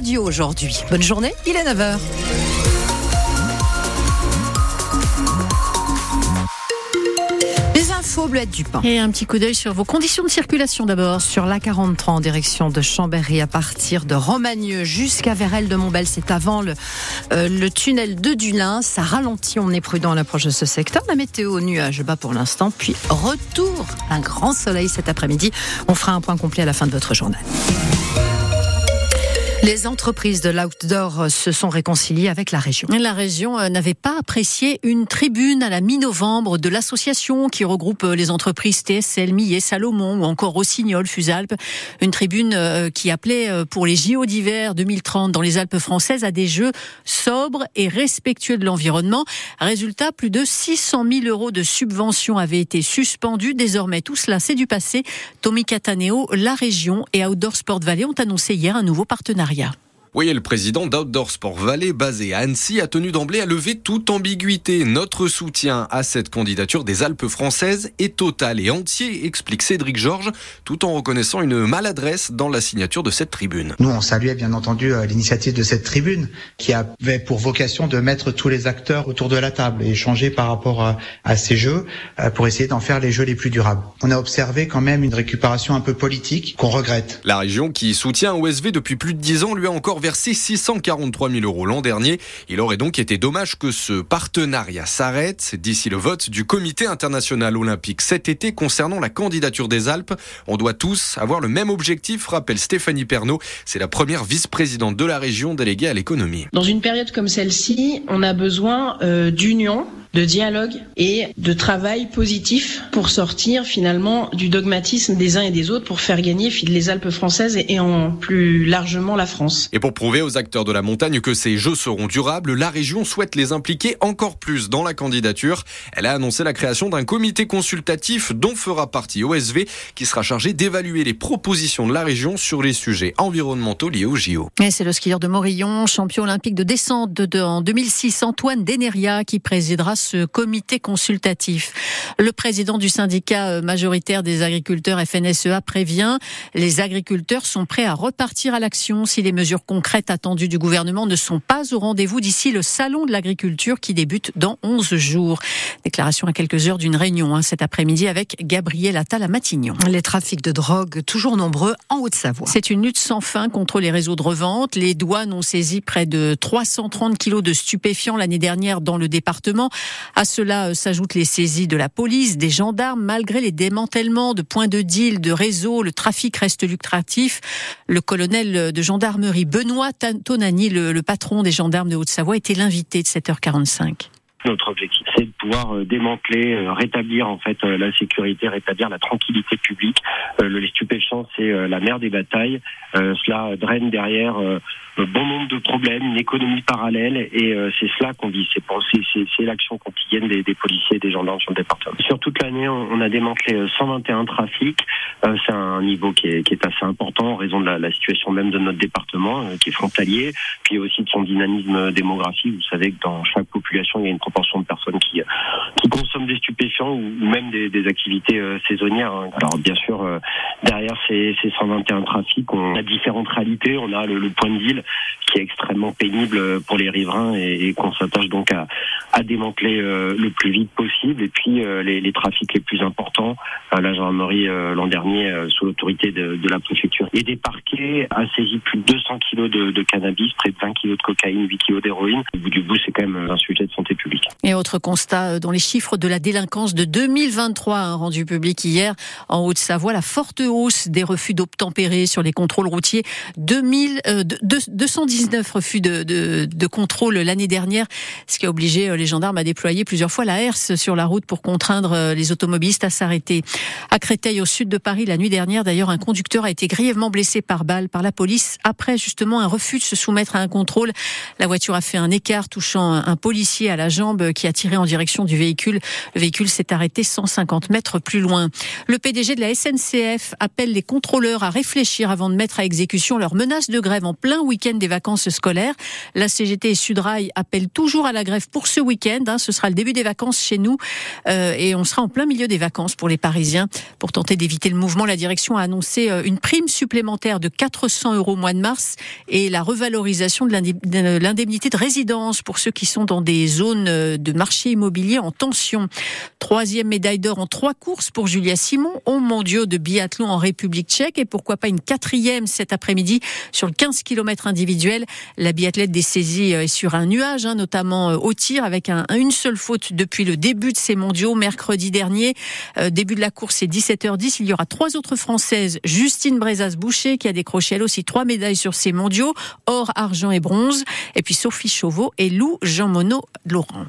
radio aujourd'hui. Bonne journée, il est 9h. Les infos Bleuette du pain. Et un petit coup d'œil sur vos conditions de circulation d'abord. Sur la 43 en direction de Chambéry à partir de Romagneux jusqu'à Vérel de Montbel. C'est avant le, euh, tunnel de Dulin. Ça ralentit, on est prudent à l'approche de ce secteur. La météo nuage bas pour l'instant. Puis retour, un grand soleil cet après-midi. On fera un point complet à la fin de votre journal. Les entreprises de l'outdoor se sont réconciliées avec la région. La région euh, n'avait pas apprécié une tribune à la mi-novembre de l'association qui regroupe euh, les entreprises TSL, Millet, Salomon ou encore Rossignol, Fusalpes. Une tribune euh, qui appelait pour les JO d'hiver 2030 dans les Alpes françaises à des jeux sobres et respectueux de l'environnement. Résultat, plus de 600 000 euros de subventions avaient été suspendus. Désormais, tout cela, c'est du passé. Tommy Cataneo, la région et Outdoor Sport Valley ont annoncé hier un nouveau partenariat. salariat. Oui, le président d'Outdoor Sport Valley, basé à Annecy, a tenu d'emblée à lever toute ambiguïté. Notre soutien à cette candidature des Alpes françaises est total et entier, explique Cédric Georges, tout en reconnaissant une maladresse dans la signature de cette tribune. Nous, on saluait bien entendu euh, l'initiative de cette tribune, qui avait pour vocation de mettre tous les acteurs autour de la table et échanger par rapport à, à ces jeux euh, pour essayer d'en faire les jeux les plus durables. On a observé quand même une récupération un peu politique qu'on regrette. La région qui soutient OSV depuis plus de 10 ans lui a encore versé 643 000 euros l'an dernier. Il aurait donc été dommage que ce partenariat s'arrête d'ici le vote du Comité international olympique cet été concernant la candidature des Alpes. On doit tous avoir le même objectif, rappelle Stéphanie Pernaud. C'est la première vice-présidente de la région déléguée à l'économie. Dans une période comme celle-ci, on a besoin euh, d'union de dialogue et de travail positif pour sortir finalement du dogmatisme des uns et des autres pour faire gagner les Alpes françaises et en plus largement la France. Et pour prouver aux acteurs de la montagne que ces jeux seront durables, la région souhaite les impliquer encore plus dans la candidature. Elle a annoncé la création d'un comité consultatif dont fera partie OSV qui sera chargé d'évaluer les propositions de la région sur les sujets environnementaux liés au JO. C'est le skieur de Morillon, champion olympique de descente de, en 2006, Antoine Deneria, qui présidera ce comité consultatif. Le président du syndicat euh, majoritaire des agriculteurs FNSEA prévient les agriculteurs sont prêts à repartir à l'action si les mesures concrètes attendues du gouvernement ne sont pas au rendez-vous d'ici le salon de l'agriculture qui débute dans 11 jours. Déclaration à quelques heures d'une réunion hein, cet après-midi avec Gabriel Attal à Matignon. Les trafics de drogue toujours nombreux en Haute-Savoie. C'est une lutte sans fin contre les réseaux de revente. Les douanes ont saisi près de 330 kilos de stupéfiants l'année dernière dans le département. À cela euh, s'ajoutent les saisies de la police, des gendarmes. Malgré les démantèlements de points de deal, de réseaux, le trafic reste lucratif. Le colonel de gendarmerie Benoît Tonani, le, le patron des gendarmes de Haute-Savoie, était l'invité de 7h45. Notre objectif, c'est de pouvoir euh, démanteler, euh, rétablir en fait la sécurité, rétablir la tranquillité publique. Le stupéfiant, c'est la mère des batailles. Cela draine derrière bon nombre de problèmes, une économie parallèle, et euh, c'est cela qu'on dit. C'est c'est l'action quotidienne des, des, policiers et des gendarmes sur le département. Sur toute l'année, on, a démantelé 121 euh, trafics. Euh, c'est un niveau qui est, qui est, assez important en raison de la, la situation même de notre département, qui est frontalier, puis aussi de son dynamisme démographique. Vous savez que dans chaque population, il y a une proportion de personnes qui, qui consomment des stupéfiants ou, même des, activités saisonnières. Hein. Alors bien sûr, derrière ces, ces 121 trafics, on a différentes réalités. On a le, point de ville qui est extrêmement pénible pour les riverains et, qu'on s'attache donc à, à démanteler euh, le plus vite possible. Et puis euh, les, trafics les plus importants, euh, la gendarmerie l'an dernier sous l'autorité de, de, la préfecture et des parquets a saisi plus de 200 kilos de, de cannabis, près de 20 kilos de cocaïne, 8 kilos d'héroïne. Au bout du bout, c'est quand même un sujet de santé publique. Et autre constat dans les chiffres de la délinquance de 2023 hein, rendu public hier en Haute-Savoie, la forte hausse des refus d'obtempérer sur les contrôles routiers. 2000, euh, 219 refus de, de, de contrôle l'année dernière, ce qui a obligé euh, les gendarmes à déployer plusieurs fois la herse sur la route pour contraindre euh, les automobilistes à s'arrêter. À Créteil, au sud de Paris, la nuit dernière, d'ailleurs, un conducteur a été grièvement blessé par balle par la police après justement un refus de se soumettre à un contrôle. La voiture a fait un écart touchant un policier à la qui a tiré en direction du véhicule. Le véhicule s'est arrêté 150 mètres plus loin. Le PDG de la SNCF appelle les contrôleurs à réfléchir avant de mettre à exécution leur menace de grève en plein week-end des vacances vacances scolaires. La CGT et Sudrail appellent toujours à la grève pour ce week-end. Hein. Ce sera le début des vacances chez nous euh, et on sera en plein milieu des vacances pour les Parisiens. Pour tenter d'éviter le mouvement, la direction a annoncé euh, une prime supplémentaire de 400 euros au mois de mars et la revalorisation de l'indemnité de résidence pour ceux qui sont dans des zones euh, de marché immobilier en tension. Troisième médaille d'or en trois courses pour Julia Simon au mondiaux de biathlon en République tchèque et pourquoi pas une quatrième cet après-midi sur le 15 km individuel. La biathlète des saisies est sur un nuage, hein, notamment au tir avec un, une seule faute depuis le début de ces mondiaux mercredi dernier. Euh, début de la course, c'est 17h10. Il y aura trois autres Françaises. Justine Brezas-Boucher qui a décroché elle aussi trois médailles sur ces mondiaux, or, argent et bronze. Et puis Sophie Chauveau et Lou Jean Monod Laurent.